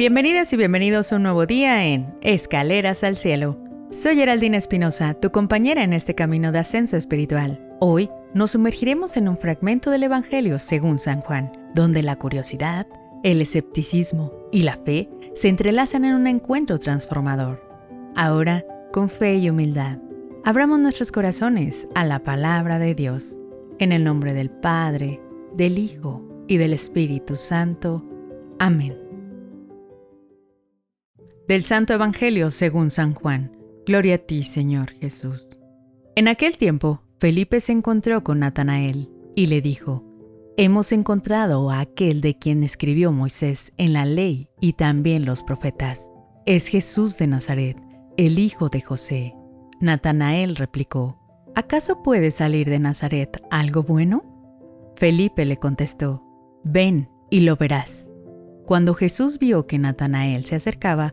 Bienvenidas y bienvenidos a un nuevo día en Escaleras al Cielo. Soy Geraldine Espinosa, tu compañera en este camino de ascenso espiritual. Hoy nos sumergiremos en un fragmento del Evangelio según San Juan, donde la curiosidad, el escepticismo y la fe se entrelazan en un encuentro transformador. Ahora, con fe y humildad, abramos nuestros corazones a la palabra de Dios. En el nombre del Padre, del Hijo y del Espíritu Santo. Amén. Del Santo Evangelio según San Juan. Gloria a ti, Señor Jesús. En aquel tiempo, Felipe se encontró con Natanael y le dijo, Hemos encontrado a aquel de quien escribió Moisés en la ley y también los profetas. Es Jesús de Nazaret, el hijo de José. Natanael replicó, ¿acaso puede salir de Nazaret algo bueno? Felipe le contestó, Ven y lo verás. Cuando Jesús vio que Natanael se acercaba,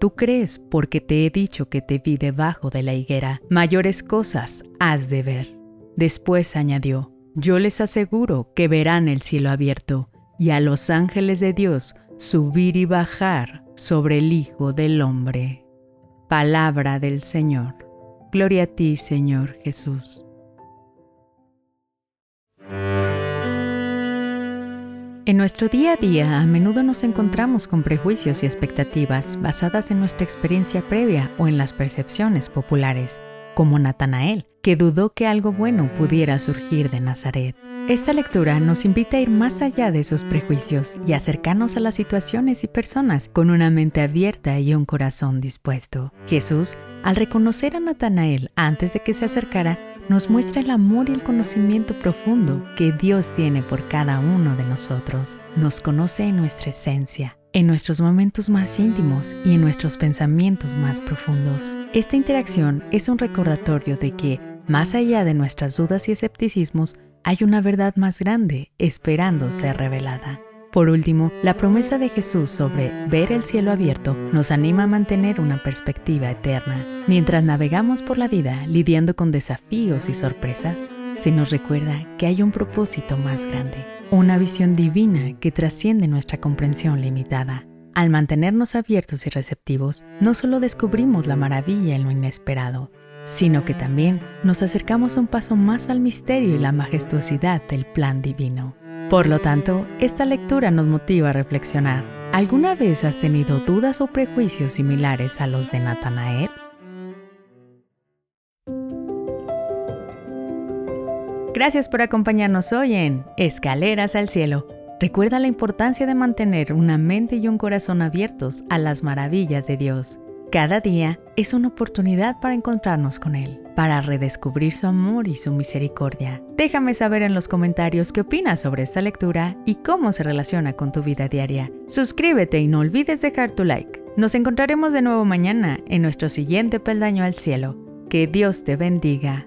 Tú crees porque te he dicho que te vi debajo de la higuera, mayores cosas has de ver. Después añadió, yo les aseguro que verán el cielo abierto y a los ángeles de Dios subir y bajar sobre el Hijo del Hombre. Palabra del Señor. Gloria a ti, Señor Jesús. En nuestro día a día a menudo nos encontramos con prejuicios y expectativas basadas en nuestra experiencia previa o en las percepciones populares, como Natanael, que dudó que algo bueno pudiera surgir de Nazaret. Esta lectura nos invita a ir más allá de esos prejuicios y acercarnos a las situaciones y personas con una mente abierta y un corazón dispuesto. Jesús, al reconocer a Natanael antes de que se acercara, nos muestra el amor y el conocimiento profundo que Dios tiene por cada uno de nosotros. Nos conoce en nuestra esencia, en nuestros momentos más íntimos y en nuestros pensamientos más profundos. Esta interacción es un recordatorio de que, más allá de nuestras dudas y escepticismos, hay una verdad más grande esperando ser revelada. Por último, la promesa de Jesús sobre ver el cielo abierto nos anima a mantener una perspectiva eterna. Mientras navegamos por la vida lidiando con desafíos y sorpresas, se nos recuerda que hay un propósito más grande, una visión divina que trasciende nuestra comprensión limitada. Al mantenernos abiertos y receptivos, no solo descubrimos la maravilla en lo inesperado, sino que también nos acercamos un paso más al misterio y la majestuosidad del plan divino. Por lo tanto, esta lectura nos motiva a reflexionar. ¿Alguna vez has tenido dudas o prejuicios similares a los de Natanael? Gracias por acompañarnos hoy en Escaleras al Cielo. Recuerda la importancia de mantener una mente y un corazón abiertos a las maravillas de Dios. Cada día es una oportunidad para encontrarnos con Él, para redescubrir su amor y su misericordia. Déjame saber en los comentarios qué opinas sobre esta lectura y cómo se relaciona con tu vida diaria. Suscríbete y no olvides dejar tu like. Nos encontraremos de nuevo mañana en nuestro siguiente peldaño al cielo. Que Dios te bendiga.